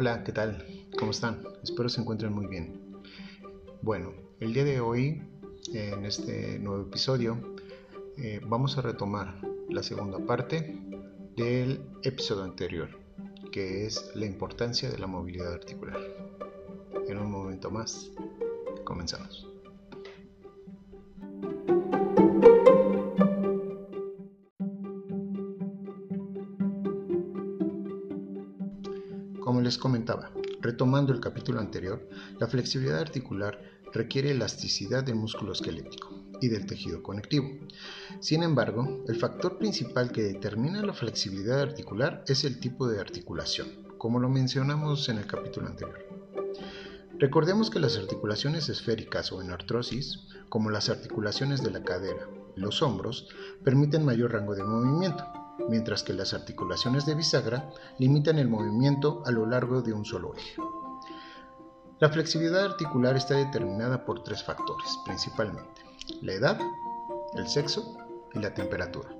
Hola, ¿qué tal? ¿Cómo están? Espero se encuentren muy bien. Bueno, el día de hoy, en este nuevo episodio, eh, vamos a retomar la segunda parte del episodio anterior, que es la importancia de la movilidad articular. En un momento más, comenzamos. Les comentaba, retomando el capítulo anterior, la flexibilidad articular requiere elasticidad del músculo esquelético y del tejido conectivo. Sin embargo, el factor principal que determina la flexibilidad articular es el tipo de articulación, como lo mencionamos en el capítulo anterior. Recordemos que las articulaciones esféricas o en artrosis, como las articulaciones de la cadera y los hombros, permiten mayor rango de movimiento, mientras que las articulaciones de bisagra limitan el movimiento a lo largo de un solo eje. La flexibilidad articular está determinada por tres factores, principalmente, la edad, el sexo y la temperatura.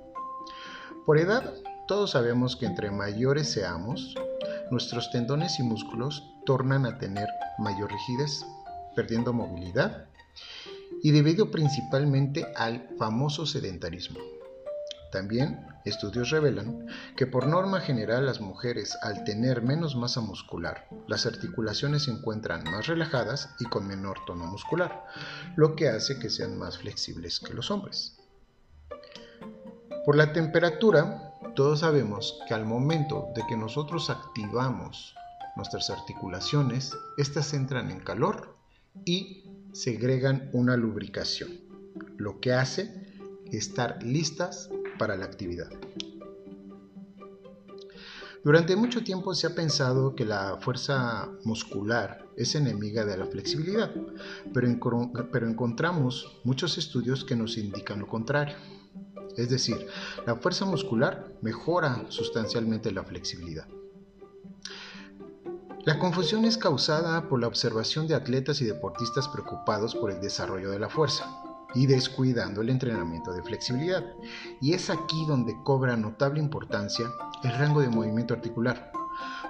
Por edad, todos sabemos que entre mayores seamos, nuestros tendones y músculos tornan a tener mayor rigidez, perdiendo movilidad, y debido principalmente al famoso sedentarismo. También estudios revelan que por norma general las mujeres al tener menos masa muscular, las articulaciones se encuentran más relajadas y con menor tono muscular, lo que hace que sean más flexibles que los hombres. Por la temperatura, todos sabemos que al momento de que nosotros activamos nuestras articulaciones, estas entran en calor y segregan una lubricación, lo que hace estar listas para la actividad. Durante mucho tiempo se ha pensado que la fuerza muscular es enemiga de la flexibilidad, pero, pero, encontramos muchos estudios que nos indican lo contrario. Es decir, la fuerza muscular mejora sustancialmente la flexibilidad. La confusión es causada por la observación de atletas y deportistas preocupados por el desarrollo de la fuerza, y descuidando el entrenamiento de flexibilidad. Y es aquí donde cobra notable importancia el rango de movimiento articular,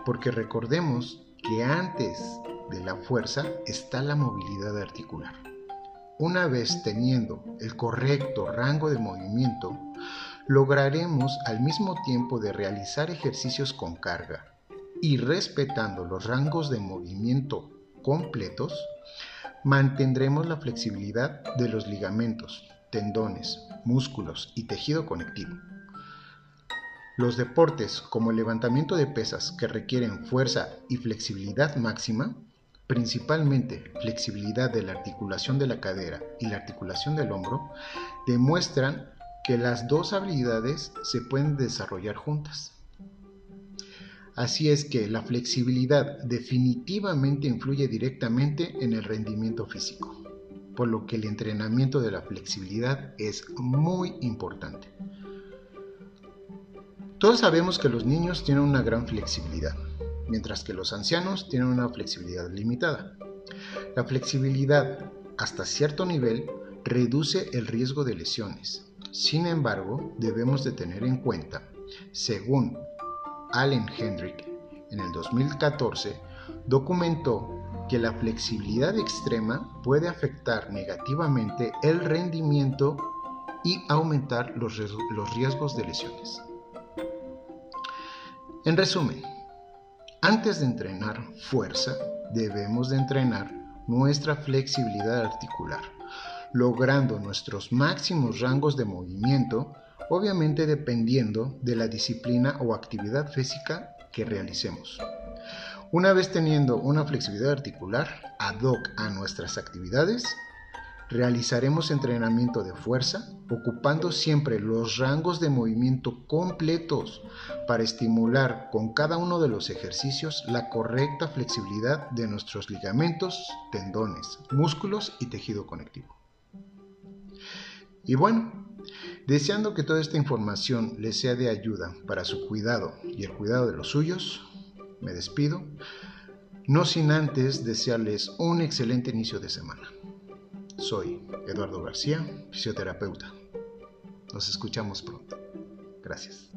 porque recordemos que antes de la fuerza está la movilidad articular. Una vez teniendo el correcto rango de movimiento, lograremos al mismo tiempo de realizar ejercicios con carga y respetando los rangos de movimiento completos, Mantendremos la flexibilidad de los ligamentos, tendones, músculos y tejido conectivo. Los deportes como el levantamiento de pesas que requieren fuerza y flexibilidad máxima, principalmente flexibilidad de la articulación de la cadera y la articulación del hombro, demuestran que las dos habilidades se pueden desarrollar juntas. Así es que la flexibilidad definitivamente influye directamente en el rendimiento físico, por lo que el entrenamiento de la flexibilidad es muy importante. Todos sabemos que los niños tienen una gran flexibilidad, mientras que los ancianos tienen una flexibilidad limitada. La flexibilidad hasta cierto nivel reduce el riesgo de lesiones. Sin embargo, debemos de tener en cuenta, según Allen Hendrick en el 2014 documentó que la flexibilidad extrema puede afectar negativamente el rendimiento y aumentar los, riesgos de lesiones. En resumen, antes de entrenar fuerza, debemos de entrenar nuestra flexibilidad articular, logrando nuestros máximos rangos de movimiento obviamente dependiendo de la disciplina o actividad física que realicemos. Una vez teniendo una flexibilidad articular ad hoc a nuestras actividades, realizaremos entrenamiento de fuerza ocupando siempre los rangos de movimiento completos para estimular con cada uno de los ejercicios la correcta flexibilidad de nuestros ligamentos, tendones, músculos y tejido conectivo. Y bueno, Deseando que toda esta información les sea de ayuda para su cuidado y el cuidado de los suyos, me despido, no sin antes desearles un excelente inicio de semana. Soy Eduardo García, fisioterapeuta. Nos escuchamos pronto. Gracias.